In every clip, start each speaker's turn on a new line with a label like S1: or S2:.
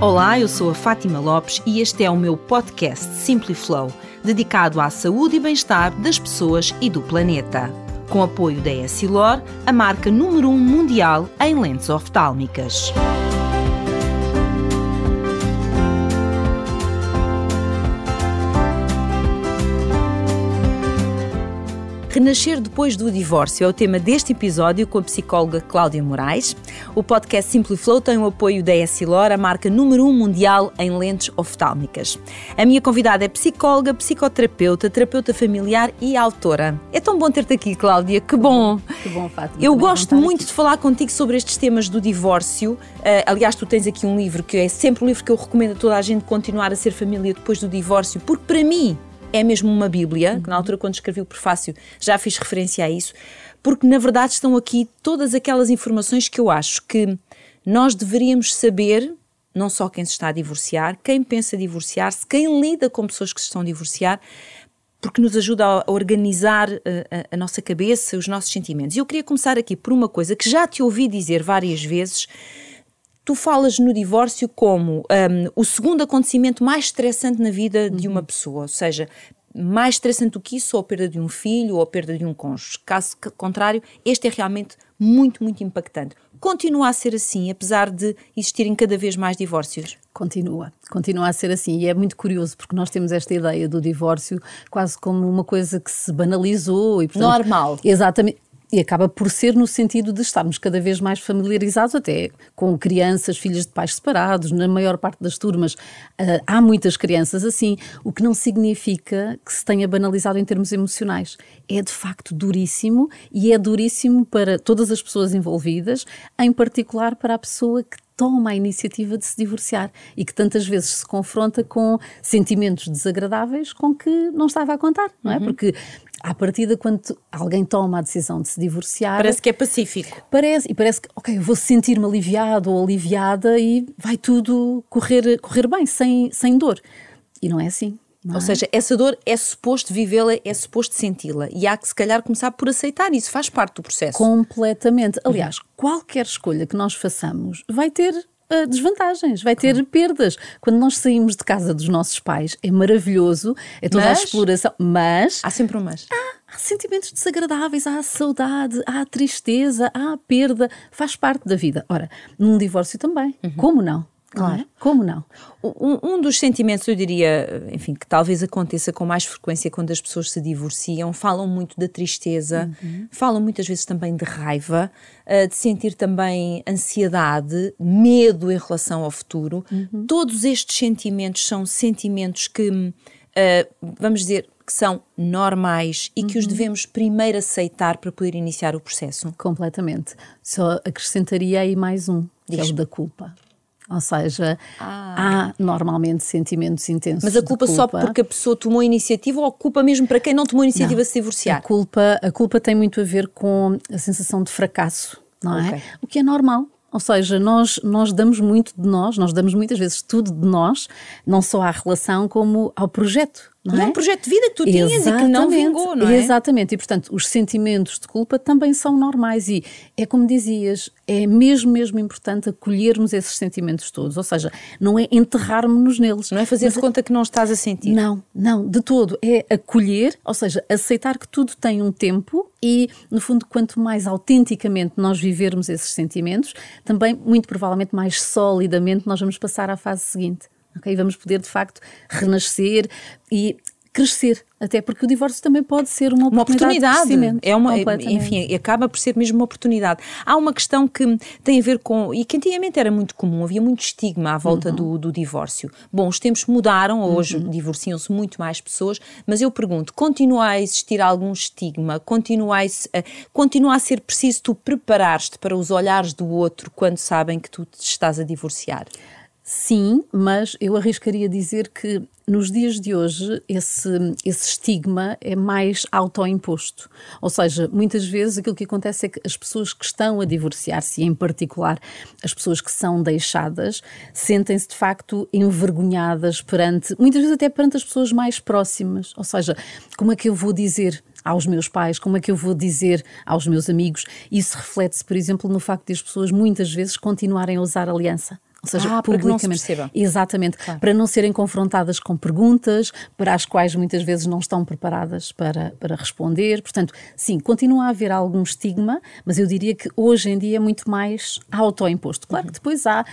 S1: Olá, eu sou a Fátima Lopes e este é o meu podcast Simply Flow, dedicado à saúde e bem-estar das pessoas e do planeta. Com apoio da Essilor, a marca número 1 um mundial em lentes oftálmicas. Renascer depois do divórcio é o tema deste episódio com a psicóloga Cláudia Moraes. O podcast Simply Flow tem o apoio da Essilor, a marca número 1 um mundial em lentes oftálmicas. A minha convidada é psicóloga, psicoterapeuta, terapeuta familiar e autora. É tão bom ter-te aqui, Cláudia, que bom!
S2: Que bom, Fátima.
S1: Eu gosto muito de falar contigo sobre estes temas do divórcio. Uh, aliás, tu tens aqui um livro que é sempre um livro que eu recomendo a toda a gente continuar a ser família depois do divórcio, porque para mim é mesmo uma Bíblia, que na altura, quando escrevi o prefácio, já fiz referência a isso, porque na verdade estão aqui todas aquelas informações que eu acho que nós deveríamos saber, não só quem se está a divorciar, quem pensa divorciar-se, quem lida com pessoas que se estão a divorciar, porque nos ajuda a organizar a, eh, a, a nossa cabeça, os nossos sentimentos. E eu queria começar aqui por uma coisa que já te ouvi dizer várias vezes tu falas no divórcio como um, o segundo acontecimento mais estressante na vida de uma uhum. pessoa, ou seja, mais estressante do que isso, ou a perda de um filho ou a perda de um cônjuge. Caso contrário, este é realmente muito, muito impactante. Continua a ser assim, apesar de existirem cada vez mais divórcios?
S2: Continua, continua a ser assim. E é muito curioso, porque nós temos esta ideia do divórcio quase como uma coisa que se banalizou. E,
S1: portanto, Normal.
S2: Exatamente e acaba por ser no sentido de estarmos cada vez mais familiarizados até com crianças, filhas de pais separados, na maior parte das turmas uh, há muitas crianças assim, o que não significa que se tenha banalizado em termos emocionais. É de facto duríssimo e é duríssimo para todas as pessoas envolvidas, em particular para a pessoa que toma a iniciativa de se divorciar e que tantas vezes se confronta com sentimentos desagradáveis com que não estava a contar, não é? Uhum. Porque à partida, quando alguém toma a decisão de se divorciar.
S1: Parece que é pacífico.
S2: Parece, e parece que, ok, eu vou sentir-me aliviado ou aliviada e vai tudo correr, correr bem, sem, sem dor. E não é assim. Não
S1: ou
S2: é?
S1: seja, essa dor é suposto vivê-la, é suposto senti-la. E há que, se calhar, começar por aceitar isso, faz parte do processo.
S2: Completamente. Aliás, uhum. qualquer escolha que nós façamos vai ter uh, desvantagens, vai ter claro. perdas. Quando nós saímos de casa dos nossos pais, é maravilhoso, é toda mas, a exploração, mas.
S1: Há sempre um mas.
S2: Há, há sentimentos desagradáveis, há saudade, há tristeza, há perda, faz parte da vida. Ora, num divórcio também, uhum. como não? Claro. Como não?
S1: Um, um, dos sentimentos, eu diria, enfim, que talvez aconteça com mais frequência quando as pessoas se divorciam, falam muito da tristeza, uhum. falam muitas vezes também de raiva, uh, de sentir também ansiedade, medo em relação ao futuro. Uhum. Todos estes sentimentos são sentimentos que, uh, vamos dizer, que são normais e que os uhum. devemos primeiro aceitar para poder iniciar o processo?
S2: Completamente. Só acrescentaria aí mais um, que Diz. é o da culpa. Ou seja, ah. há normalmente sentimentos intensos.
S1: Mas a culpa, culpa, só porque a pessoa tomou iniciativa ou a culpa mesmo para quem não tomou iniciativa não. se divorciar?
S2: A culpa, a culpa tem muito a ver com a sensação de fracasso, não é? okay. é? O que é normal. Ou seja, nós, nós damos muito de nós, nós damos muitas vezes tudo de nós, não só à relação como ao projeto. Não
S1: é?
S2: um
S1: projeto de vida que tu tinhas Exatamente. e que não vingou, não é?
S2: Exatamente. E, portanto, os sentimentos de culpa também são normais. E é como dizias, é mesmo, mesmo importante acolhermos esses sentimentos todos. Ou seja, não é enterrarmos-nos neles.
S1: Não é fazer de conta que não estás a sentir.
S2: Não, não, de todo. É acolher, ou seja, aceitar que tudo tem um tempo e, no fundo, quanto mais autenticamente nós vivermos esses sentimentos, também, muito provavelmente, mais solidamente nós vamos passar à fase seguinte. Okay? Vamos poder, de facto, renascer e crescer, até porque o divórcio também pode ser uma oportunidade. Uma oportunidade.
S1: é uma, enfim, acaba por ser mesmo uma oportunidade. Há uma questão que tem a ver com, e que antigamente era muito comum, havia muito estigma à volta uhum. do, do, divórcio. Bom, os tempos mudaram, hoje uhum. divorciam-se muito mais pessoas, mas eu pergunto, continua a existir algum estigma? Continua a, continua a ser preciso tu preparar-te para os olhares do outro quando sabem que tu te estás a divorciar?
S2: Sim, mas eu arriscaria dizer que nos dias de hoje esse, esse estigma é mais autoimposto. Ou seja, muitas vezes aquilo que acontece é que as pessoas que estão a divorciar-se, em particular as pessoas que são deixadas, sentem-se de facto envergonhadas perante, muitas vezes até perante as pessoas mais próximas. Ou seja, como é que eu vou dizer aos meus pais, como é que eu vou dizer aos meus amigos? Isso reflete-se, por exemplo, no facto de as pessoas muitas vezes continuarem a usar aliança. Ou seja,
S1: ah,
S2: publicamente.
S1: Para não
S2: Exatamente. Claro. Para não serem confrontadas com perguntas para as quais muitas vezes não estão preparadas para, para responder. Portanto, sim, continua a haver algum estigma, mas eu diria que hoje em dia é muito mais autoimposto. Claro que depois há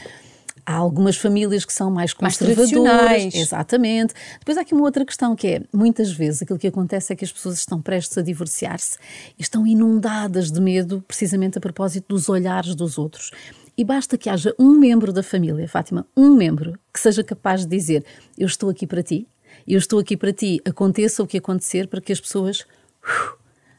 S2: há algumas famílias que são mais conservadoras.
S1: Mais
S2: exatamente. Depois há aqui uma outra questão que é, muitas vezes aquilo que acontece é que as pessoas estão prestes a divorciar-se e estão inundadas de medo precisamente a propósito dos olhares dos outros. E basta que haja um membro da família, Fátima, um membro, que seja capaz de dizer: Eu estou aqui para ti, eu estou aqui para ti, aconteça o que acontecer, para que as pessoas uh,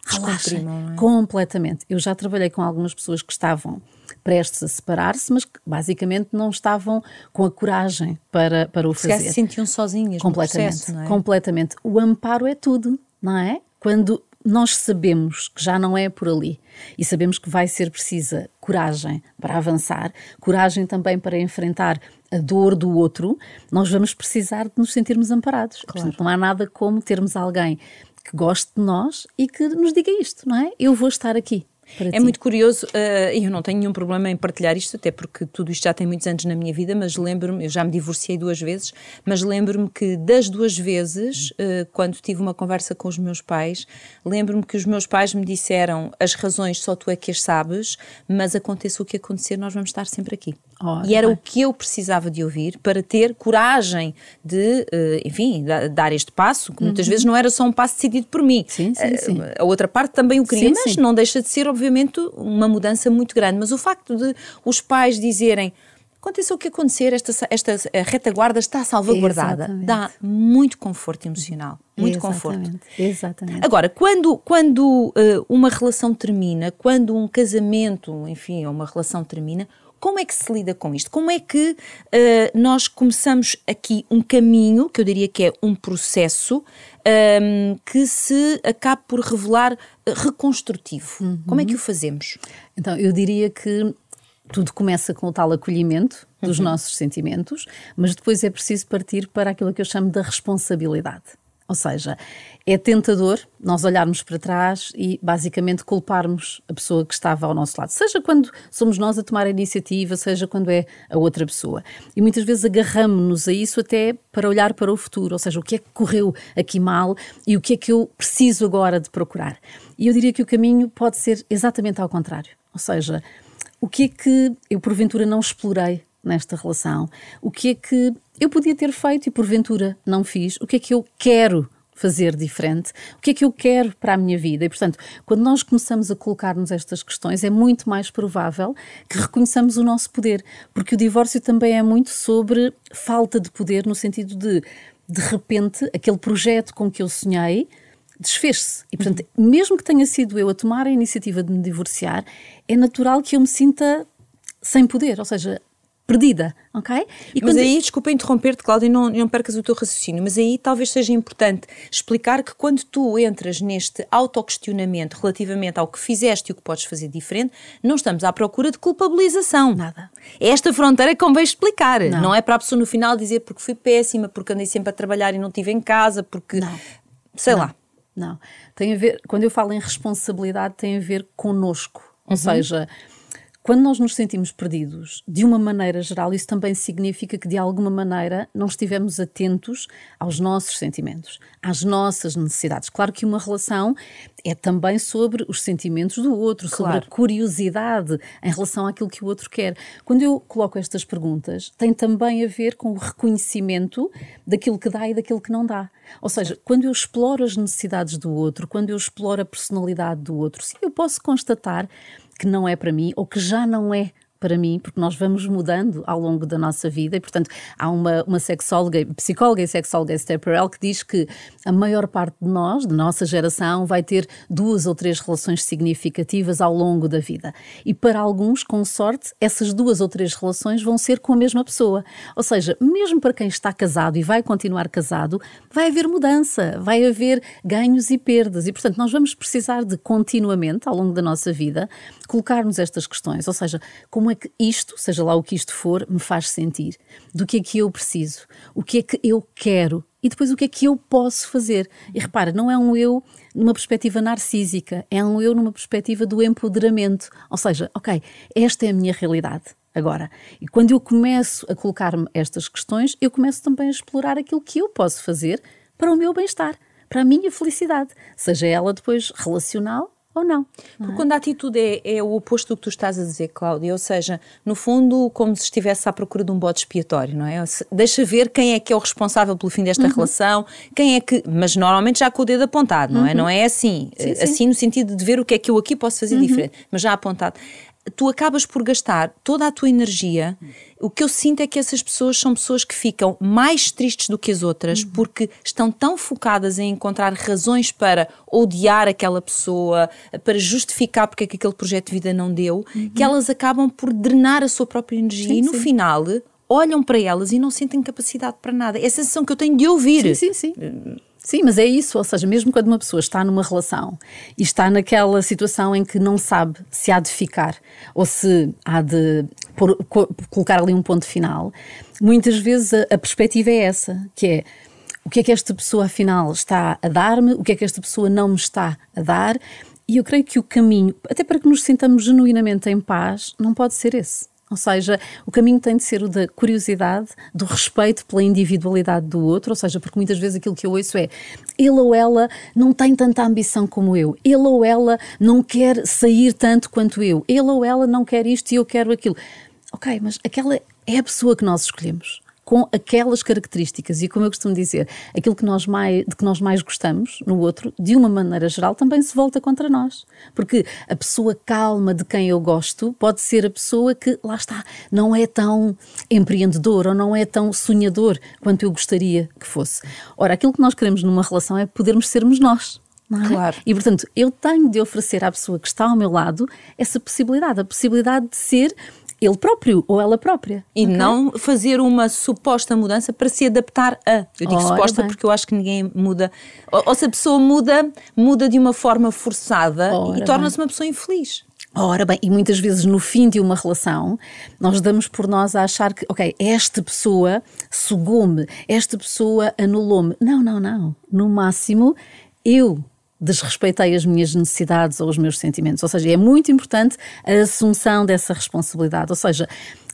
S2: relaxem é? completamente. Eu já trabalhei com algumas pessoas que estavam prestes a separar-se, mas que basicamente não estavam com a coragem para, para o fazer.
S1: Se sentiam sozinhas completamente, no processo,
S2: é? Completamente. O amparo é tudo, não é? Quando nós sabemos que já não é por ali e sabemos que vai ser precisa coragem para avançar, coragem também para enfrentar a dor do outro, nós vamos precisar de nos sentirmos amparados. Claro. Portanto, não há nada como termos alguém que goste de nós e que nos diga isto, não é? Eu vou estar aqui
S1: é ti. muito curioso, uh, eu não tenho nenhum problema em partilhar isto, até porque tudo isto já tem muitos anos na minha vida, mas lembro-me, eu já me divorciei duas vezes, mas lembro-me que das duas vezes, uh, quando tive uma conversa com os meus pais, lembro-me que os meus pais me disseram as razões só tu é que as sabes, mas aconteça o que acontecer, nós vamos estar sempre aqui. Oh, e era bem. o que eu precisava de ouvir para ter coragem de, uh, enfim, dar este passo, que muitas uhum. vezes não era só um passo decidido por mim.
S2: Sim, sim, sim.
S1: A outra parte também o queria, sim, mas não deixa de ser, obviamente, uma mudança muito grande. Mas o facto de os pais dizerem aconteça o que acontecer, esta, esta retaguarda está salvaguardada. Exatamente. Dá muito conforto emocional. Muito
S2: Exatamente.
S1: conforto.
S2: Exatamente.
S1: Agora, quando, quando uh, uma relação termina, quando um casamento, enfim, uma relação termina, como é que se lida com isto? Como é que uh, nós começamos aqui um caminho, que eu diria que é um processo, um, que se acaba por revelar reconstrutivo? Uhum. Como é que o fazemos?
S2: Então, eu diria que tudo começa com o tal acolhimento dos uhum. nossos sentimentos, mas depois é preciso partir para aquilo que eu chamo da responsabilidade. Ou seja, é tentador nós olharmos para trás e basicamente culparmos a pessoa que estava ao nosso lado, seja quando somos nós a tomar a iniciativa, seja quando é a outra pessoa. E muitas vezes agarramos-nos a isso até para olhar para o futuro, ou seja, o que é que correu aqui mal e o que é que eu preciso agora de procurar. E eu diria que o caminho pode ser exatamente ao contrário. Ou seja, o que é que eu porventura não explorei nesta relação? O que é que eu podia ter feito e porventura não fiz? O que é que eu quero fazer diferente? O que é que eu quero para a minha vida? E, portanto, quando nós começamos a colocar-nos estas questões, é muito mais provável que reconheçamos o nosso poder, porque o divórcio também é muito sobre falta de poder, no sentido de, de repente, aquele projeto com que eu sonhei desfez-se. E, portanto, uhum. mesmo que tenha sido eu a tomar a iniciativa de me divorciar, é natural que eu me sinta sem poder, ou seja, perdida, ok?
S1: E mas aí, desculpa interromper-te, Cláudia, não, não percas o teu raciocínio, mas aí talvez seja importante explicar que quando tu entras neste autoquestionamento relativamente ao que fizeste e o que podes fazer diferente, não estamos à procura de culpabilização.
S2: Nada.
S1: É esta fronteira que convém explicar. Não. não é para a pessoa no final dizer porque fui péssima, porque andei sempre a trabalhar e não estive em casa, porque. Não. Sei
S2: não.
S1: lá.
S2: Não. Tem a ver, quando eu falo em responsabilidade, tem a ver conosco. Ou uhum. seja, quando nós nos sentimos perdidos, de uma maneira geral, isso também significa que de alguma maneira não estivemos atentos aos nossos sentimentos, às nossas necessidades. Claro que uma relação é também sobre os sentimentos do outro, claro. sobre a curiosidade em relação àquilo que o outro quer. Quando eu coloco estas perguntas, tem também a ver com o reconhecimento daquilo que dá e daquilo que não dá. Ou seja, quando eu exploro as necessidades do outro, quando eu exploro a personalidade do outro, sim, eu posso constatar que não é para mim ou que já não é para mim, porque nós vamos mudando ao longo da nossa vida e, portanto, há uma, uma sexóloga, psicóloga e sexóloga Esther Perel que diz que a maior parte de nós, de nossa geração, vai ter duas ou três relações significativas ao longo da vida. E para alguns, com sorte, essas duas ou três relações vão ser com a mesma pessoa. Ou seja, mesmo para quem está casado e vai continuar casado, vai haver mudança, vai haver ganhos e perdas. E, portanto, nós vamos precisar de continuamente, ao longo da nossa vida, colocar-nos estas questões. Ou seja, como como é que isto, seja lá o que isto for, me faz sentir, do que é que eu preciso, o que é que eu quero e depois o que é que eu posso fazer. E repara, não é um eu numa perspectiva narcísica, é um eu numa perspectiva do empoderamento. Ou seja, ok, esta é a minha realidade. agora. E quando eu começo a colocar-me estas questões, eu começo também a explorar aquilo que eu posso fazer para o meu bem-estar, para a minha felicidade, seja ela depois relacional ou não.
S1: Porque quando a atitude é, é, o oposto do que tu estás a dizer, Cláudia, ou seja, no fundo, como se estivesse à procura de um bode expiatório, não é? Deixa ver quem é que é o responsável pelo fim desta uhum. relação, quem é que. Mas normalmente já com o dedo apontado, não é? Uhum. Não é assim. Sim, sim. Assim no sentido de ver o que é que eu aqui posso fazer uhum. diferente, mas já apontado tu acabas por gastar toda a tua energia. O que eu sinto é que essas pessoas são pessoas que ficam mais tristes do que as outras uhum. porque estão tão focadas em encontrar razões para odiar aquela pessoa, para justificar porque é que aquele projeto de vida não deu, uhum. que elas acabam por drenar a sua própria energia sim, e no sim. final olham para elas e não sentem capacidade para nada. É a sensação que eu tenho de ouvir.
S2: Sim, sim, sim. Sim, mas é isso, ou seja, mesmo quando uma pessoa está numa relação e está naquela situação em que não sabe se há de ficar ou se há de por, colocar ali um ponto final, muitas vezes a, a perspectiva é essa, que é o que é que esta pessoa afinal está a dar-me, o que é que esta pessoa não me está a dar, e eu creio que o caminho, até para que nos sintamos genuinamente em paz, não pode ser esse. Ou seja, o caminho tem de ser o da curiosidade, do respeito pela individualidade do outro, ou seja, porque muitas vezes aquilo que eu ouço é ele ou ela não tem tanta ambição como eu, ele ou ela não quer sair tanto quanto eu, ele ou ela não quer isto e eu quero aquilo. Ok, mas aquela é a pessoa que nós escolhemos com aquelas características e como eu costumo dizer, aquilo que nós mais, de que nós mais gostamos no outro, de uma maneira geral, também se volta contra nós. Porque a pessoa calma de quem eu gosto pode ser a pessoa que, lá está, não é tão empreendedor ou não é tão sonhador quanto eu gostaria que fosse. Ora, aquilo que nós queremos numa relação é podermos sermos nós. É?
S1: Claro.
S2: E portanto, eu tenho de oferecer à pessoa que está ao meu lado essa possibilidade, a possibilidade de ser ele próprio ou ela própria.
S1: E okay? não fazer uma suposta mudança para se adaptar a. Eu digo Ora suposta bem. porque eu acho que ninguém muda. Ou, ou, se a pessoa muda, muda de uma forma forçada Ora e torna-se uma pessoa infeliz.
S2: Ora bem, e muitas vezes no fim de uma relação, nós damos por nós a achar que, ok, esta pessoa sugou-me, esta pessoa anulou-me. Não, não, não. No máximo, eu desrespeitei as minhas necessidades ou os meus sentimentos. Ou seja, é muito importante a assunção dessa responsabilidade. Ou seja,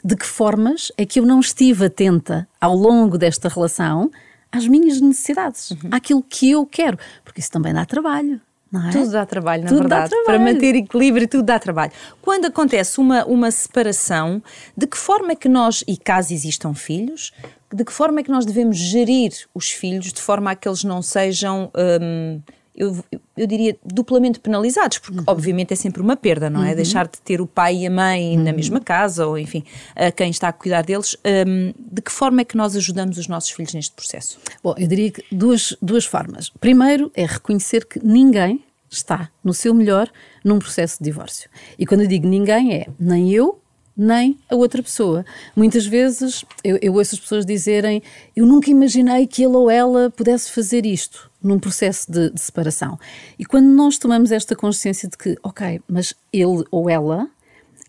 S2: de que formas é que eu não estive atenta ao longo desta relação às minhas necessidades, uhum. àquilo que eu quero, porque isso também dá trabalho. É?
S1: Tudo dá trabalho, na tudo verdade. Trabalho. Para manter equilíbrio, tudo dá trabalho. Quando acontece uma, uma separação, de que forma é que nós, e caso existam filhos, de que forma é que nós devemos gerir os filhos de forma a que eles não sejam. Hum, eu, eu diria, duplamente penalizados, porque uhum. obviamente é sempre uma perda, não é? Uhum. Deixar de ter o pai e a mãe uhum. na mesma casa, ou enfim, a quem está a cuidar deles. Um, de que forma é que nós ajudamos os nossos filhos neste processo?
S2: Bom, eu diria que duas, duas formas. Primeiro é reconhecer que ninguém está no seu melhor num processo de divórcio. E quando eu digo ninguém, é nem eu, nem a outra pessoa. Muitas vezes eu, eu ouço as pessoas dizerem: Eu nunca imaginei que ele ou ela pudesse fazer isto num processo de, de, separação. E quando nós tomamos esta consciência de que, ok, mas ele ou ela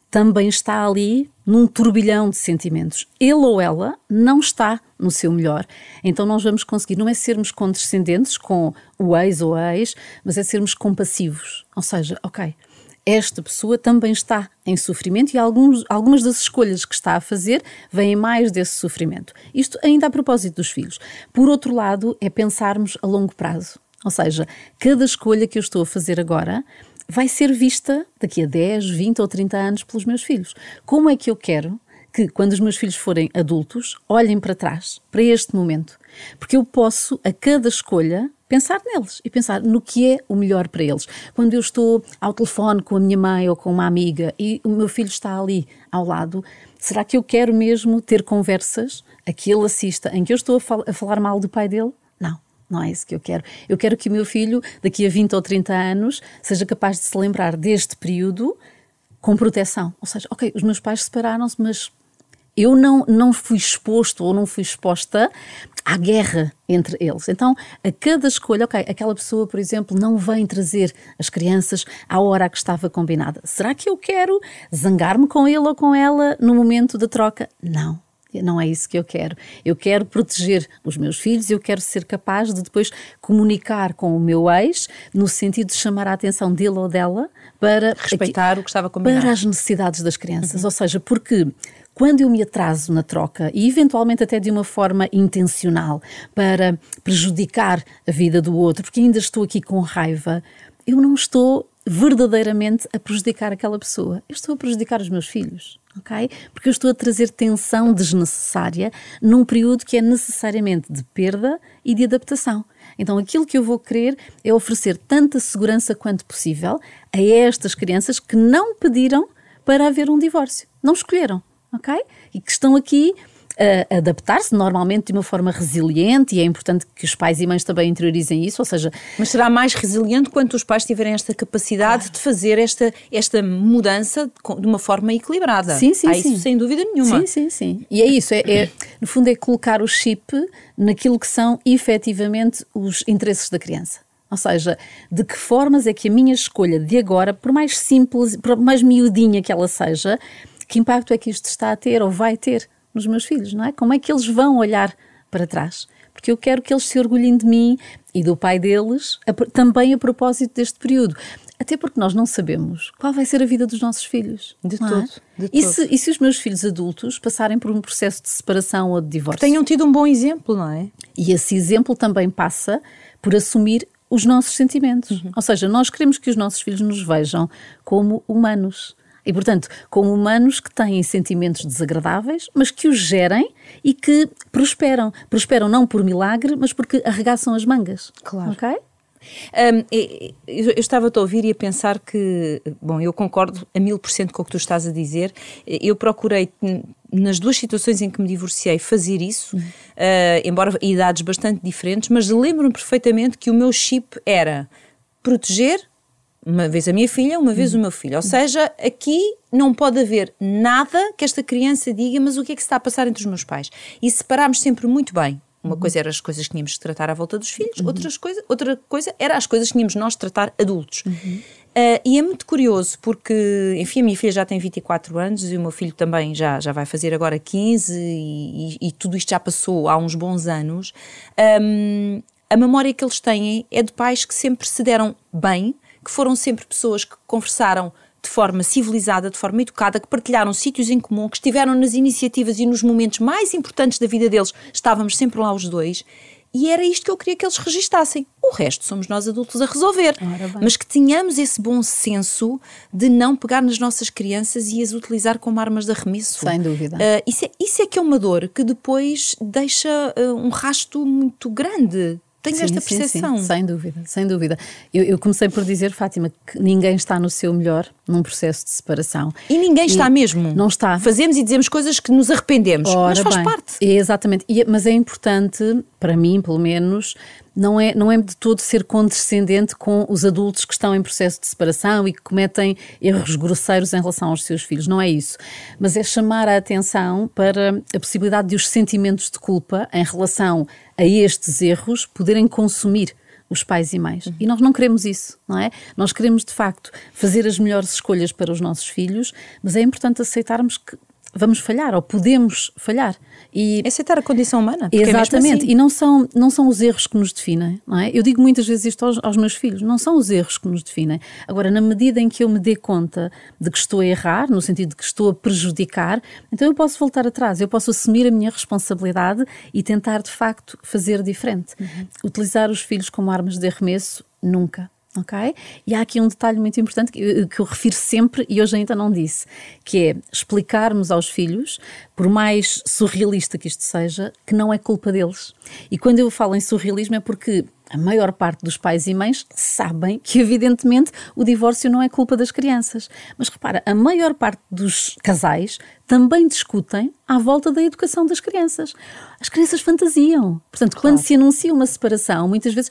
S2: também está ali num turbilhão de sentimentos, ele ou ela não está no seu melhor, então nós vamos conseguir, não é sermos condescendentes com o ex ou a ex, mas é sermos compassivos. Ou seja, ok esta pessoa também está em sofrimento e alguns, algumas das escolhas que está a fazer vêm mais desse sofrimento. Isto ainda a propósito dos filhos. Por outro lado, é pensarmos a longo prazo. Ou seja, cada escolha que eu estou a fazer agora vai ser vista daqui a 10, 20 ou 30 anos pelos meus filhos. Como é que eu quero que, quando os meus filhos forem adultos, olhem para trás, para este momento? Porque eu posso, a cada escolha, pensar neles e pensar no que é o melhor para eles. Quando eu estou ao telefone com a minha mãe ou com uma amiga e o meu filho está ali ao lado, será que eu quero mesmo ter conversas a que ele assista em que eu estou a, fal a falar mal do pai dele? Não. Não é isso que eu quero. Eu quero que o meu filho, daqui a 20 ou 30 anos, seja capaz de se lembrar deste período com proteção. Ou seja, ok, os meus pais separaram-se, mas eu não, não fui exposto ou não fui exposta à guerra entre eles. Então, a cada escolha, ok, aquela pessoa, por exemplo, não vem trazer as crianças à hora que estava combinada. Será que eu quero zangar-me com ele ou com ela no momento da troca? Não. Não é isso que eu quero. Eu quero proteger os meus filhos, eu quero ser capaz de depois comunicar com o meu ex, no sentido de chamar a atenção dele ou dela para
S1: respeitar aqui, o que estava combinado.
S2: Para as necessidades das crianças. Uhum. Ou seja, porque quando eu me atraso na troca e eventualmente até de uma forma intencional para prejudicar a vida do outro, porque ainda estou aqui com raiva, eu não estou verdadeiramente a prejudicar aquela pessoa. Eu estou a prejudicar os meus filhos, ok? Porque eu estou a trazer tensão desnecessária num período que é necessariamente de perda e de adaptação. Então, aquilo que eu vou querer é oferecer tanta segurança quanto possível a estas crianças que não pediram para haver um divórcio. Não escolheram, ok? E que estão aqui a adaptar-se normalmente de uma forma resiliente e é importante que os pais e mães também interiorizem isso, ou seja...
S1: Mas será mais resiliente quando os pais tiverem esta capacidade claro. de fazer esta, esta mudança de uma forma equilibrada.
S2: Sim, sim,
S1: Há
S2: sim.
S1: isso sem dúvida nenhuma.
S2: Sim, sim, sim. E é isso, é, é, no fundo é colocar o chip naquilo que são efetivamente os interesses da criança. Ou seja, de que formas é que a minha escolha de agora, por mais simples, por mais miudinha que ela seja, que impacto é que isto está a ter ou vai ter nos meus filhos, não é? Como é que eles vão olhar para trás? Porque eu quero que eles se orgulhem de mim e do pai deles, a, também a propósito deste período. Até porque nós não sabemos qual vai ser a vida dos nossos filhos.
S1: De todo.
S2: É? De e, todo. Se, e se os meus filhos adultos passarem por um processo de separação ou de divórcio?
S1: Que tenham tido um bom exemplo, não é?
S2: E esse exemplo também passa por assumir os nossos sentimentos. Uhum. Ou seja, nós queremos que os nossos filhos nos vejam como humanos e, portanto, como humanos que têm sentimentos desagradáveis, mas que os gerem e que prosperam. Prosperam não por milagre, mas porque arregaçam as mangas.
S1: Claro.
S2: Ok?
S1: Um, eu estava a ouvir e a pensar que, bom, eu concordo a mil por cento com o que tu estás a dizer. Eu procurei, nas duas situações em que me divorciei, fazer isso, uhum. uh, embora idades bastante diferentes, mas lembro-me perfeitamente que o meu chip era proteger uma vez a minha filha, uma vez o meu filho. Ou seja, aqui não pode haver nada que esta criança diga, mas o que é que se está a passar entre os meus pais? E separámos sempre muito bem. Uma uhum. coisa era as coisas que tínhamos de tratar à volta dos filhos, uhum. outras coisa, outra coisa era as coisas que tínhamos nós de tratar adultos. Uhum. Uh, e é muito curioso porque, enfim, a minha filha já tem 24 anos e o meu filho também já, já vai fazer agora 15 e, e, e tudo isto já passou há uns bons anos. Um, a memória que eles têm é de pais que sempre se deram bem, que foram sempre pessoas que conversaram de forma civilizada, de forma educada, que partilharam sítios em comum, que estiveram nas iniciativas e nos momentos mais importantes da vida deles, estávamos sempre lá os dois. E era isto que eu queria que eles registassem. O resto somos nós adultos a resolver. Mas que tenhamos esse bom senso de não pegar nas nossas crianças e as utilizar como armas de arremesso.
S2: Sem dúvida.
S1: Uh, isso, é, isso é que é uma dor que depois deixa uh, um rasto muito grande tenho sim, esta percepção.
S2: Sim, sim, sem dúvida, sem dúvida. Eu, eu, comecei por dizer, Fátima, que ninguém está no seu melhor num processo de separação.
S1: E ninguém e está mesmo.
S2: Não está.
S1: Fazemos e dizemos coisas que nos arrependemos, Ora mas faz
S2: bem,
S1: parte.
S2: É, exatamente. E, mas é importante, para mim, pelo menos, não é, não é de todo ser condescendente com os adultos que estão em processo de separação e que cometem erros grosseiros em relação aos seus filhos. Não é isso. Mas é chamar a atenção para a possibilidade de os sentimentos de culpa em relação a estes erros poderem consumir os pais e mães. E nós não queremos isso, não é? Nós queremos, de facto, fazer as melhores escolhas para os nossos filhos, mas é importante aceitarmos que vamos falhar ou podemos falhar.
S1: E aceitar a condição humana.
S2: É Exatamente. É assim. E não são, não são os erros que nos definem, não é? Eu digo muitas vezes isto aos, aos, meus filhos, não são os erros que nos definem. Agora, na medida em que eu me dê conta de que estou a errar, no sentido de que estou a prejudicar, então eu posso voltar atrás, eu posso assumir a minha responsabilidade e tentar, de facto, fazer diferente. Uhum. Utilizar os filhos como armas de arremesso, nunca ok? E há aqui um detalhe muito importante que, que eu refiro sempre e hoje ainda não disse, que é explicarmos aos filhos, por mais surrealista que isto seja, que não é culpa deles. E quando eu falo em surrealismo é porque a maior parte dos pais e mães sabem que, evidentemente, o divórcio não é culpa das crianças. Mas repara, a maior parte dos casais também discutem à volta da educação das crianças. As crianças fantasiam. Portanto, claro. quando se anuncia uma separação, muitas vezes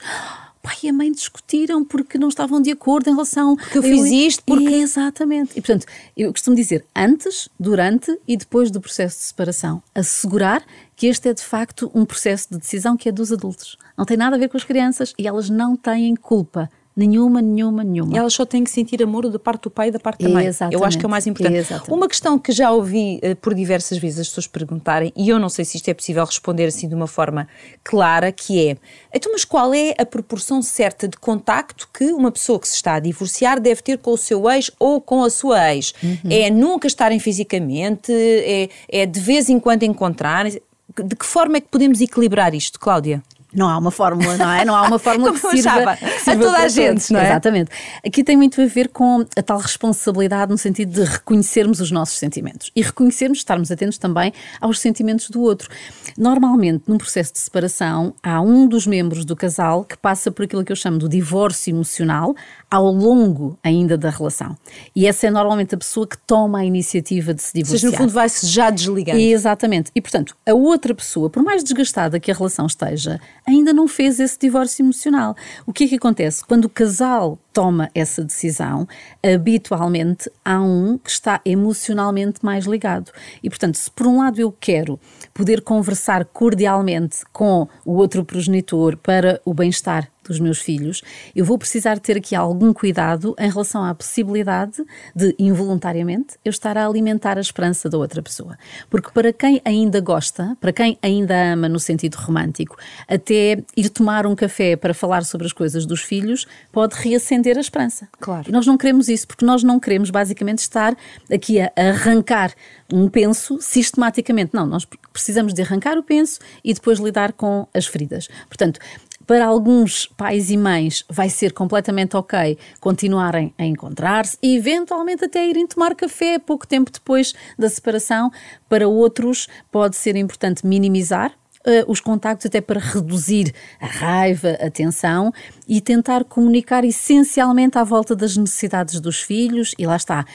S2: pai e a mãe discutiram porque não estavam de acordo em relação.
S1: Porque eu fiz isto, porque.
S2: Exatamente. E portanto, eu costumo dizer antes, durante e depois do processo de separação. Assegurar que este é de facto um processo de decisão que é dos adultos. Não tem nada a ver com as crianças e elas não têm culpa Nenhuma, nenhuma, nenhuma.
S1: Elas só têm que sentir amor da parte do pai e da parte da mãe.
S2: Exatamente.
S1: Eu acho que é o mais importante.
S2: Exatamente.
S1: Uma questão que já ouvi uh, por diversas vezes as pessoas perguntarem, e eu não sei se isto é possível responder assim de uma forma clara, que é, então mas qual é a proporção certa de contacto que uma pessoa que se está a divorciar deve ter com o seu ex ou com a sua ex? Uhum. É nunca estarem fisicamente? É, é de vez em quando encontrarem? De que forma é que podemos equilibrar isto, Cláudia?
S2: Não há uma fórmula, não é? Não há uma fórmula que sirva, que
S1: sirva a toda a gente, todos. não é?
S2: Exatamente. Aqui tem muito a ver com a tal responsabilidade no sentido de reconhecermos os nossos sentimentos e reconhecermos, estarmos atentos também aos sentimentos do outro. Normalmente, num processo de separação, há um dos membros do casal que passa por aquilo que eu chamo do divórcio emocional ao longo ainda da relação. E essa é normalmente a pessoa que toma a iniciativa de se divorciar. Ou seja,
S1: no fundo vai-se já desligando.
S2: Exatamente. E, portanto, a outra pessoa, por mais desgastada que a relação esteja, ainda não fez esse divórcio emocional. O que é que acontece? Quando o casal toma essa decisão, habitualmente há um que está emocionalmente mais ligado. E, portanto, se por um lado eu quero poder conversar cordialmente com o outro progenitor para o bem-estar dos meus filhos, eu vou precisar ter aqui algum cuidado em relação à possibilidade de, involuntariamente, eu estar a alimentar a esperança da outra pessoa. Porque para quem ainda gosta, para quem ainda ama no sentido romântico, até ir tomar um café para falar sobre as coisas dos filhos pode reacender a esperança.
S1: Claro.
S2: E nós não queremos isso, porque nós não queremos basicamente estar aqui a arrancar um penso sistematicamente. Não, nós precisamos de arrancar o penso e depois lidar com as feridas. Portanto, para alguns pais e mães vai ser completamente ok continuarem a encontrar-se e eventualmente até irem tomar café pouco tempo depois da separação. Para outros pode ser importante minimizar Uh, os contactos até para reduzir a raiva, a tensão e tentar comunicar essencialmente à volta das necessidades dos filhos e lá está,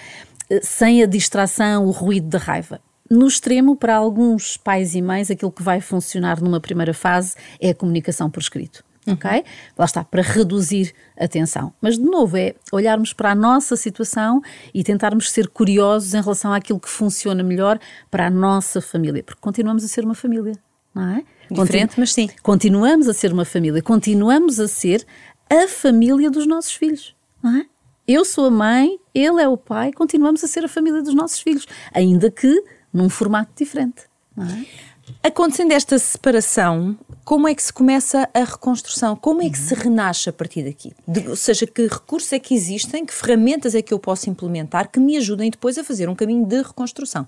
S2: uh, sem a distração, o ruído da raiva. No extremo, para alguns pais e mães, aquilo que vai funcionar numa primeira fase é a comunicação por escrito. Uhum. Ok? Lá está, para reduzir a tensão. Mas, de novo, é olharmos para a nossa situação e tentarmos ser curiosos em relação àquilo que funciona melhor para a nossa família, porque continuamos a ser uma família, não é?
S1: Diferente, Continu mas sim.
S2: Continuamos a ser uma família, continuamos a ser a família dos nossos filhos, não é? Eu sou a mãe, ele é o pai, continuamos a ser a família dos nossos filhos, ainda que num formato diferente.
S1: É? Acontecendo esta separação, como é que se começa a reconstrução? Como é que se renasce a partir daqui? De, ou seja, que recursos é que existem, que ferramentas é que eu posso implementar que me ajudem depois a fazer um caminho de reconstrução?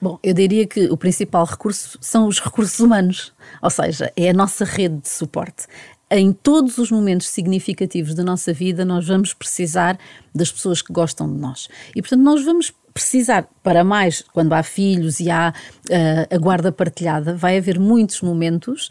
S2: Bom, eu diria que o principal recurso são os recursos humanos, ou seja, é a nossa rede de suporte em todos os momentos significativos da nossa vida, nós vamos precisar das pessoas que gostam de nós. E, portanto, nós vamos precisar, para mais, quando há filhos e há uh, a guarda partilhada, vai haver muitos momentos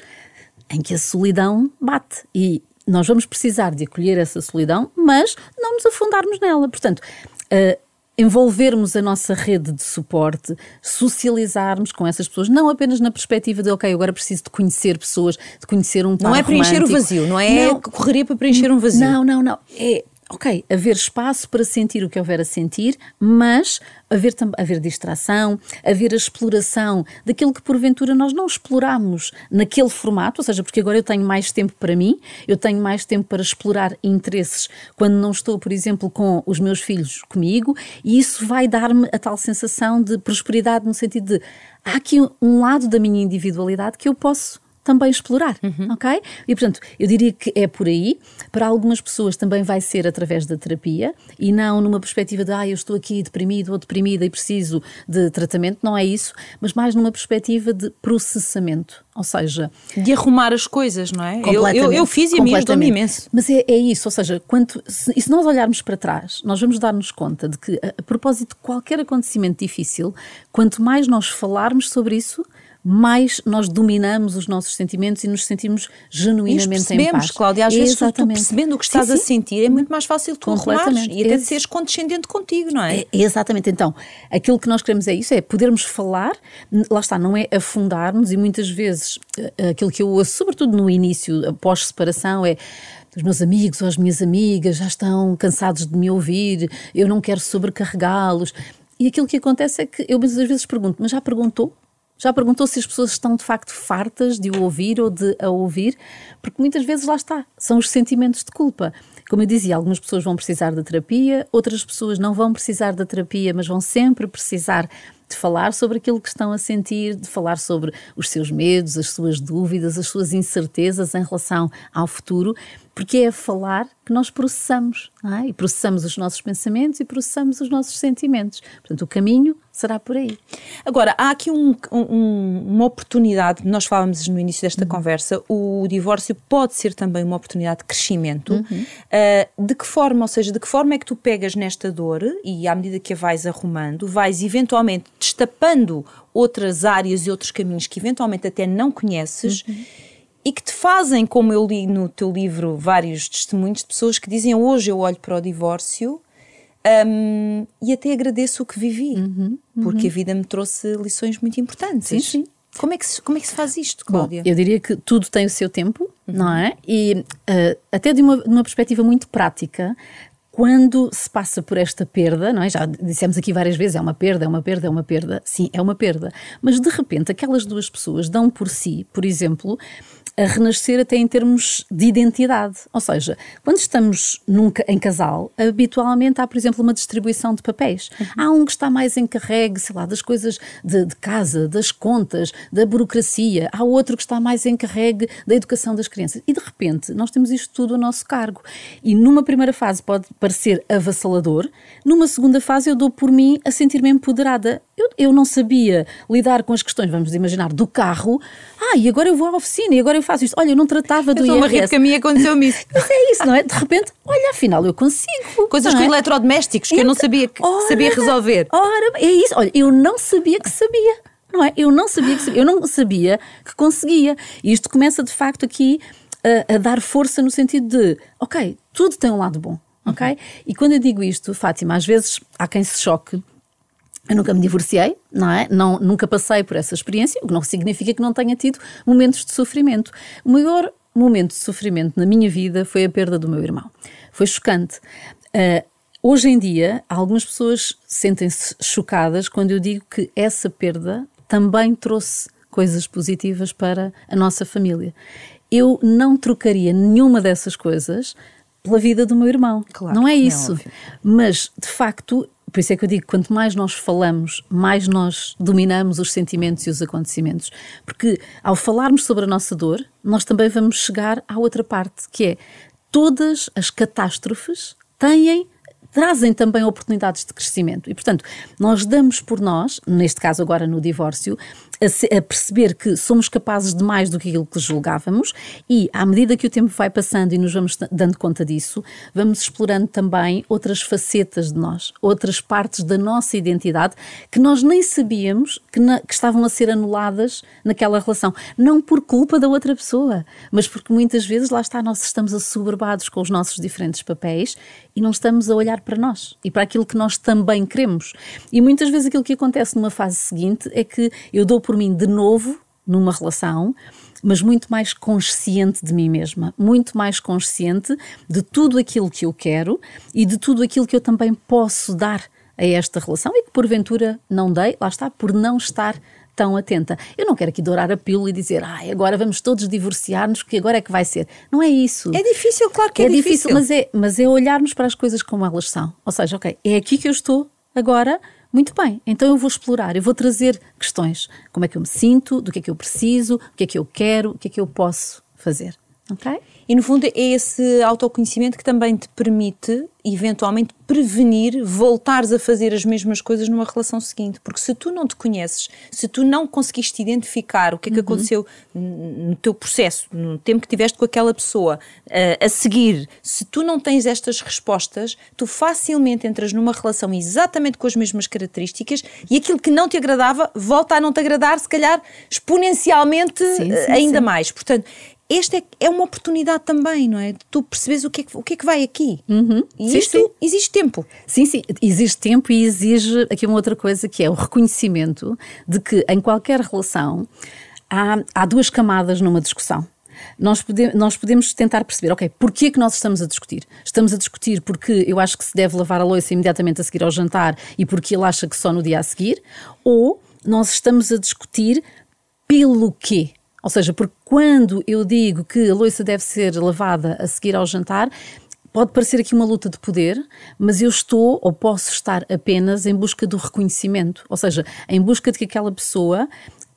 S2: em que a solidão bate. E nós vamos precisar de acolher essa solidão, mas não nos afundarmos nela. Portanto, uh, envolvermos a nossa rede de suporte, socializarmos com essas pessoas, não apenas na perspectiva de, ok, agora preciso de conhecer pessoas, de conhecer um par
S1: Não é preencher
S2: romântico.
S1: o vazio, não é não, correria para preencher um vazio.
S2: Não, não, não. É ok, haver espaço para sentir o que houver a sentir, mas haver, haver distração, haver a exploração daquilo que porventura nós não exploramos naquele formato, ou seja, porque agora eu tenho mais tempo para mim, eu tenho mais tempo para explorar interesses quando não estou, por exemplo, com os meus filhos comigo, e isso vai dar-me a tal sensação de prosperidade no sentido de há aqui um lado da minha individualidade que eu posso também explorar, uhum. ok? E portanto, eu diria que é por aí. Para algumas pessoas também vai ser através da terapia e não numa perspectiva de, ah, eu estou aqui deprimido ou deprimida e preciso de tratamento, não é isso, mas mais numa perspectiva de processamento, ou seja...
S1: De arrumar as coisas, não é? Eu, eu, eu fiz e a mim ajudou-me imenso.
S2: Mas é, é, isso, ou seja, quanto, se, e se nós olharmos para trás, nós vamos dar-nos conta de que, a, a propósito de qualquer acontecimento difícil, quanto mais nós falarmos sobre isso, mais nós dominamos os nossos sentimentos e nos sentimos genuinamente
S1: em
S2: paz.
S1: Cláudia, às vezes tu percebendo o que estás sim, sim. a sentir é muito mais fácil tu arrumares e até de seres condescendente contigo, não é? é?
S2: Exatamente, então, aquilo que nós queremos é isso, é podermos falar, lá está, não é afundarmos e muitas vezes eh, aquilo que eu ouço, sobretudo no início, após separação, é os meus amigos ou as minhas amigas já estão cansados de me ouvir, eu não quero sobrecarregá-los. E aquilo que acontece é que eu muitas vezes pergunto, mas já perguntou? Já perguntou se as pessoas estão de facto fartas de o ouvir ou de a ouvir? Porque muitas vezes lá está, são os sentimentos de culpa. Como eu dizia, algumas pessoas vão precisar da terapia, outras pessoas não vão precisar da terapia, mas vão sempre precisar de falar sobre aquilo que estão a sentir, de falar sobre os seus medos, as suas dúvidas, as suas incertezas em relação ao futuro, porque é a falar que nós processamos, é? e processamos os nossos pensamentos e processamos os nossos sentimentos. Portanto, o caminho será por aí.
S1: Agora, há aqui um, um, uma oportunidade, nós falávamos no início desta uhum. conversa, o divórcio pode ser também uma oportunidade de crescimento. Uhum. Uh, de que forma, ou seja, de que forma é que tu pegas nesta dor e à medida que a vais arrumando, vais eventualmente destapando outras áreas e outros caminhos que eventualmente até não conheces. Uhum e que te fazem, como eu li no teu livro, vários testemunhos de pessoas que dizem hoje eu olho para o divórcio um, e até agradeço o que vivi, uhum, uhum. porque a vida me trouxe lições muito importantes.
S2: Sim, sim.
S1: Como é, que se, como é que se faz isto, Cláudia?
S2: Bom, eu diria que tudo tem o seu tempo, uhum. não é? E uh, até de uma, de uma perspectiva muito prática, quando se passa por esta perda, não é? Já dissemos aqui várias vezes, é uma perda, é uma perda, é uma perda. Sim, é uma perda. Mas de repente aquelas duas pessoas dão por si, por exemplo, a renascer até em termos de identidade. Ou seja, quando estamos nunca em casal, habitualmente há, por exemplo, uma distribuição de papéis. Uhum. Há um que está mais encarregue, sei lá, das coisas de, de, casa, das contas, da burocracia. Há outro que está mais encarregue da educação das crianças. E de repente, nós temos isto tudo a nosso cargo. E numa primeira fase pode parecer avassalador, numa segunda fase eu dou por mim a sentir-me empoderada. Eu, eu não sabia lidar com as questões, vamos imaginar, do carro. Ah, e agora eu vou à oficina e agora eu faço isto. Olha, eu não tratava do
S1: eu IRS. Eu que a mim aconteceu-me isso.
S2: Mas é isso, não é? De repente, olha, afinal eu consigo.
S1: Coisas com é? eletrodomésticos que eu não sabia que ora, sabia resolver.
S2: Ora, é isso. Olha, eu não sabia que sabia. Não é? Eu não sabia que sabia. Eu não sabia que conseguia. E isto começa de facto aqui a, a dar força no sentido de, ok, tudo tem um lado bom. Ok? Uhum. E quando eu digo isto, Fátima, às vezes há quem se choque eu nunca me divorciei, não é? Não, nunca passei por essa experiência, o que não significa que não tenha tido momentos de sofrimento. O maior momento de sofrimento na minha vida foi a perda do meu irmão. Foi chocante. Uh, hoje em dia, algumas pessoas sentem-se chocadas quando eu digo que essa perda também trouxe coisas positivas para a nossa família. Eu não trocaria nenhuma dessas coisas pela vida do meu irmão. Claro, não é, isso. É Mas, de facto, por isso é que eu digo, quanto mais nós falamos, mais nós dominamos os sentimentos e os acontecimentos. Porque ao falarmos sobre a nossa dor, nós também vamos chegar à outra parte, que é todas as catástrofes têm trazem também oportunidades de crescimento. E, portanto, nós damos por nós, neste caso agora no divórcio, a, a, perceber que somos capazes de mais do que aquilo que julgávamos e, à medida que o tempo vai passando e nos vamos dando conta disso, vamos explorando também outras facetas de nós, outras partes da nossa identidade que nós nem sabíamos que, na, que estavam a ser anuladas naquela relação. Não por culpa da outra pessoa, mas porque muitas vezes lá está, nós estamos assoberbados com os nossos diferentes papéis e não estamos a olhar para nós e para aquilo que nós também queremos. E muitas vezes aquilo que acontece numa fase seguinte é que eu dou por por mim de novo numa relação, mas muito mais consciente de mim mesma, muito mais consciente de tudo aquilo que eu quero e de tudo aquilo que eu também posso dar a esta relação e que porventura não dei, lá está, por não estar tão atenta. Eu não quero aqui dourar a pílula e dizer, ah, agora vamos todos divorciar-nos, que agora é que vai ser. Não é isso.
S1: É difícil, claro que é, é difícil.
S2: difícil. Mas é, mas é olharmos para as coisas como elas são. Ou seja, ok, é aqui que eu estou agora, muito bem, então eu vou explorar, eu vou trazer questões. Como é que eu me sinto, do que é que eu preciso, o que é que eu quero, o que é que eu posso fazer. Ok?
S1: E no fundo é esse autoconhecimento que também te permite, eventualmente, prevenir voltares a fazer as mesmas coisas numa relação seguinte. Porque se tu não te conheces, se tu não conseguiste identificar o que é que uhum. aconteceu no teu processo, no tempo que tiveste com aquela pessoa, uh, a seguir, se tu não tens estas respostas, tu facilmente entras numa relação exatamente com as mesmas características e aquilo que não te agradava volta a não te agradar, se calhar exponencialmente sim, sim, uh, ainda sim. mais. Portanto, esta é, é, uma oportunidade também, não é? De tu percebes o que é que, o que, é que vai aqui.
S2: Uhum.
S1: E sim, isto sim. exige tempo.
S2: Sim, sim, existe tempo e exige aqui uma outra coisa que é o reconhecimento de que em qualquer relação há, há duas camadas numa discussão. Nós, pode, nós podemos tentar perceber, ok, porquê que nós estamos a discutir? Estamos a discutir porque eu acho que se deve lavar a louça imediatamente a seguir ao jantar e porque ele acha que só no dia a seguir? Ou nós estamos a discutir pelo quê. Ou seja, porque quando eu digo que a louça deve ser lavada a seguir ao jantar, pode parecer aqui uma luta de poder, mas eu estou ou posso estar apenas em busca do reconhecimento, ou seja, em busca de que aquela pessoa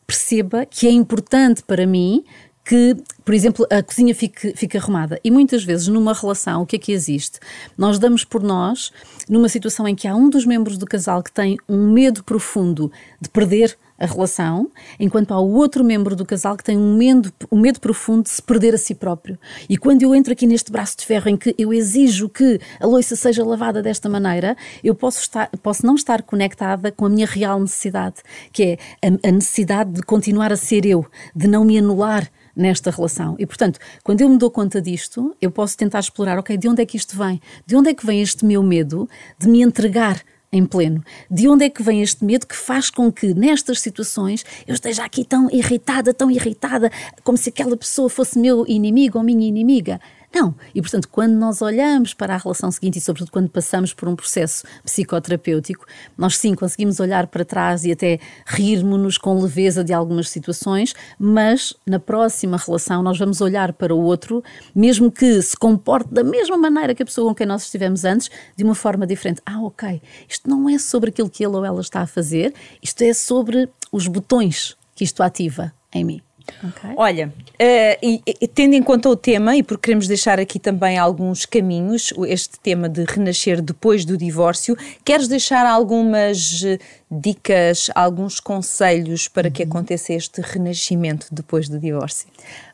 S2: perceba que é importante para mim que, por exemplo, a cozinha fique, fique arrumada. E muitas vezes numa relação, o que é que existe? Nós damos por nós numa situação em que há um dos membros do casal que tem um medo profundo de perder a relação, enquanto há o outro membro do casal que tem um medo, um medo profundo de se perder a si próprio. E quando eu entro aqui neste braço de ferro em que eu exijo que a louça seja lavada desta maneira, eu posso, estar, posso não estar conectada com a minha real necessidade, que é a, a necessidade de continuar a ser eu, de não me anular nesta relação. E, portanto, quando eu me dou conta disto, eu posso tentar explorar, ok, de onde é que isto vem? De onde é que vem este meu medo de me entregar em pleno. De onde é que vem este medo que faz com que nestas situações eu esteja aqui tão irritada, tão irritada, como se aquela pessoa fosse meu inimigo ou minha inimiga? Não. E, portanto, quando nós olhamos para a relação seguinte e, sobretudo, quando passamos por um processo psicoterapêutico, nós sim conseguimos olhar para trás e até rirmos-nos com leveza de algumas situações, mas na próxima relação nós vamos olhar para o outro, mesmo que se comporte da mesma maneira que a pessoa com quem nós estivemos antes, de uma forma diferente. Ah, ok. Isto não é sobre aquilo que ele ou ela está a fazer, isto é sobre os botões que isto ativa em mim.
S1: Okay. Olha, uh, e, e, tendo em conta o tema, e porque queremos deixar aqui também alguns caminhos, este tema de renascer depois do divórcio, queres deixar algumas eh, dicas, alguns conselhos para que uhum. aconteça este renascimento depois do divórcio?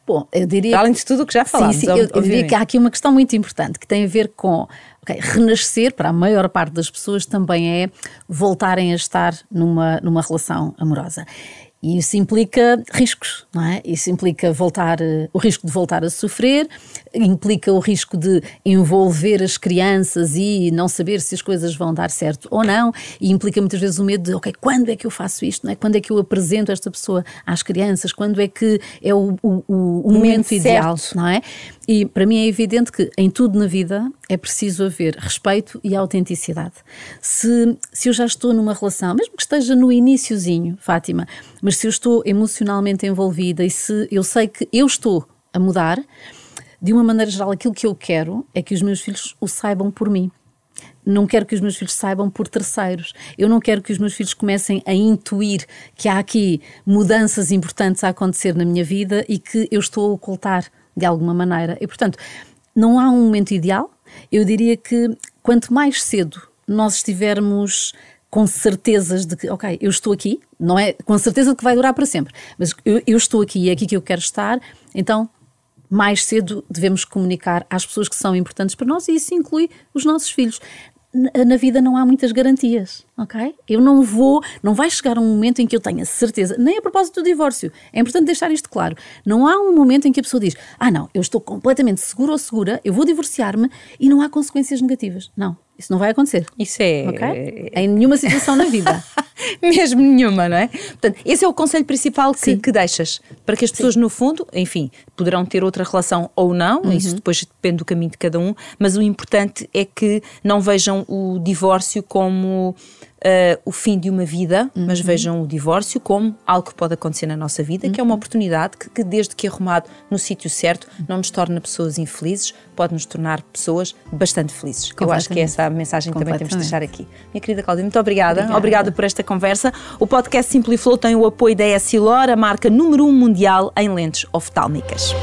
S2: Bom, eu diria.
S1: Além de tudo o que já falámos.
S2: Sim, sim, eu, eu, diria que há aqui uma questão muito importante que tem a ver com. Okay, renascer, para a maior parte das pessoas, também é voltarem a estar numa, numa relação amorosa. E isso implica riscos, não é? Isso implica voltar, eh, o risco de voltar a sofrer, implica o risco de envolver as crianças e não saber se as coisas vão dar certo ou não, e implica muitas vezes o medo de, ok, quando é que eu faço isto, não é? Quando é que eu apresento esta pessoa às crianças? Quando é que é o, o, o, o momento ideal, não é? E para mim é evidente que em tudo na vida é preciso haver respeito e autenticidade. Se, se eu já estou numa relação, mesmo que esteja no iníciozinho, Fátima, mas se eu estou emocionalmente envolvida e se eu sei que eu estou a mudar, de uma maneira geral, aquilo que eu quero é que os meus filhos o saibam por mim. Não quero que os meus filhos saibam por terceiros. Eu não quero que os meus filhos comecem a intuir que há aqui mudanças importantes a acontecer na minha vida e que eu estou a ocultar de alguma maneira. E, portanto, não há um momento ideal. Eu diria que quanto mais cedo nós estivermos com certezas de que, ok, eu estou aqui, não é com certeza de que vai durar para sempre, mas eu, eu estou aqui e é aqui que eu quero estar, então mais cedo devemos comunicar às pessoas que são importantes para nós e isso inclui os nossos filhos na vida não há muitas garantias, ok? Eu não vou, não vai chegar um momento em que eu tenha certeza, nem a propósito do divórcio, é importante deixar isto claro. Não há um momento em que a pessoa diz: Ah, não, eu estou completamente seguro ou segura, eu vou divorciar-me e não há consequências negativas. Não, isso não vai acontecer.
S1: Isso é.
S2: Okay? Em nenhuma situação na vida.
S1: Mesmo nenhuma, não é? Portanto, esse é o conselho principal que, que deixas para que as pessoas, Sim. no fundo, enfim, poderão ter outra relação ou não, uhum. isso depois depende do caminho de cada um, mas o importante é que não vejam o divórcio como uh, o fim de uma vida, uhum. mas vejam o divórcio como algo que pode acontecer na nossa vida, uhum. que é uma uhum. oportunidade que, que, desde que arrumado no sítio certo, não nos torna pessoas infelizes, pode nos tornar pessoas bastante felizes. Eu acho que é essa a mensagem que também temos de deixar aqui. Minha querida Cláudia, muito obrigada. Obrigada, obrigada por esta conversa. O podcast Simply Flow tem o apoio da Essilor, a marca número 1 um mundial em lentes oftálmicas.